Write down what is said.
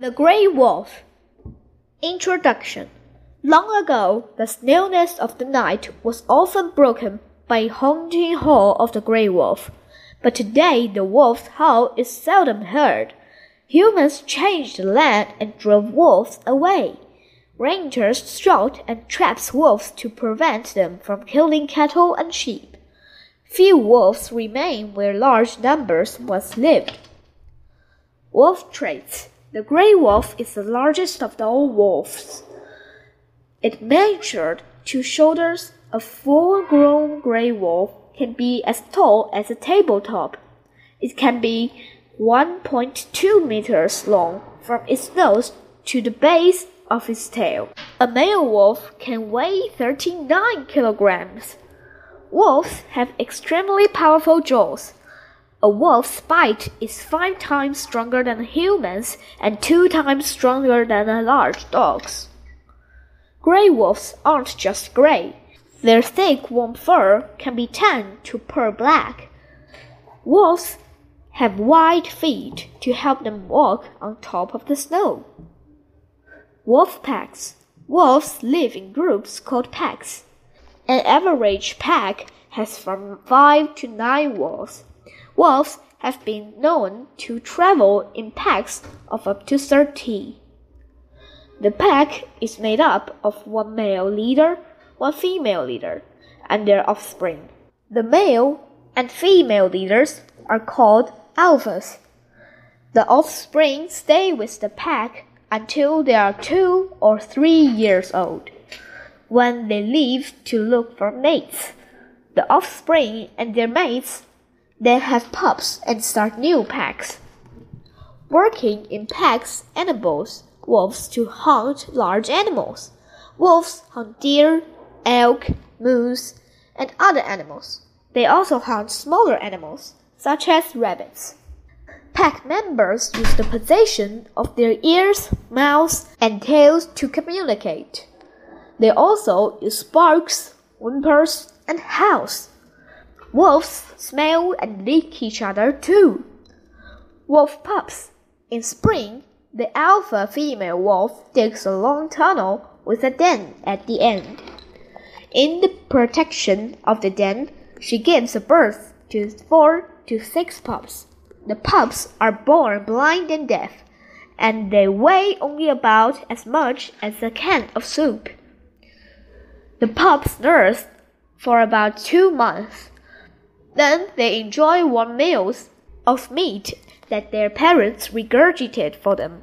The Grey Wolf Introduction Long ago, the stillness of the night was often broken by a haunting howl of the grey wolf. But today the wolf's howl is seldom heard. Humans changed the land and drove wolves away. Rangers shot and trapped wolves to prevent them from killing cattle and sheep. Few wolves remain where large numbers once lived. Wolf traits the gray wolf is the largest of the old wolves. It measured two shoulders. A full grown gray wolf can be as tall as a tabletop. It can be 1.2 meters long from its nose to the base of its tail. A male wolf can weigh 39 kilograms. Wolves have extremely powerful jaws. A wolf's bite is five times stronger than a human's and two times stronger than a large dog's. Gray wolves aren't just gray. Their thick, warm fur can be tanned to pearl black. Wolves have wide feet to help them walk on top of the snow. Wolf packs. Wolves live in groups called packs. An average pack has from five to nine wolves. Wolves have been known to travel in packs of up to 30. The pack is made up of one male leader, one female leader, and their offspring. The male and female leaders are called alphas. The offspring stay with the pack until they are two or three years old, when they leave to look for mates. The offspring and their mates then have pups and start new packs. Working in packs enables wolves to hunt large animals. Wolves hunt deer, elk, moose, and other animals. They also hunt smaller animals, such as rabbits. Pack members use the position of their ears, mouths, and tails to communicate. They also use barks, whimpers, and howls. Wolves smell and lick each other too. Wolf pups. In spring, the alpha female wolf digs a long tunnel with a den at the end. In the protection of the den, she gives birth to four to six pups. The pups are born blind and deaf, and they weigh only about as much as a can of soup. The pups nurse for about two months. Then they enjoy warm meals of meat that their parents regurgitate for them.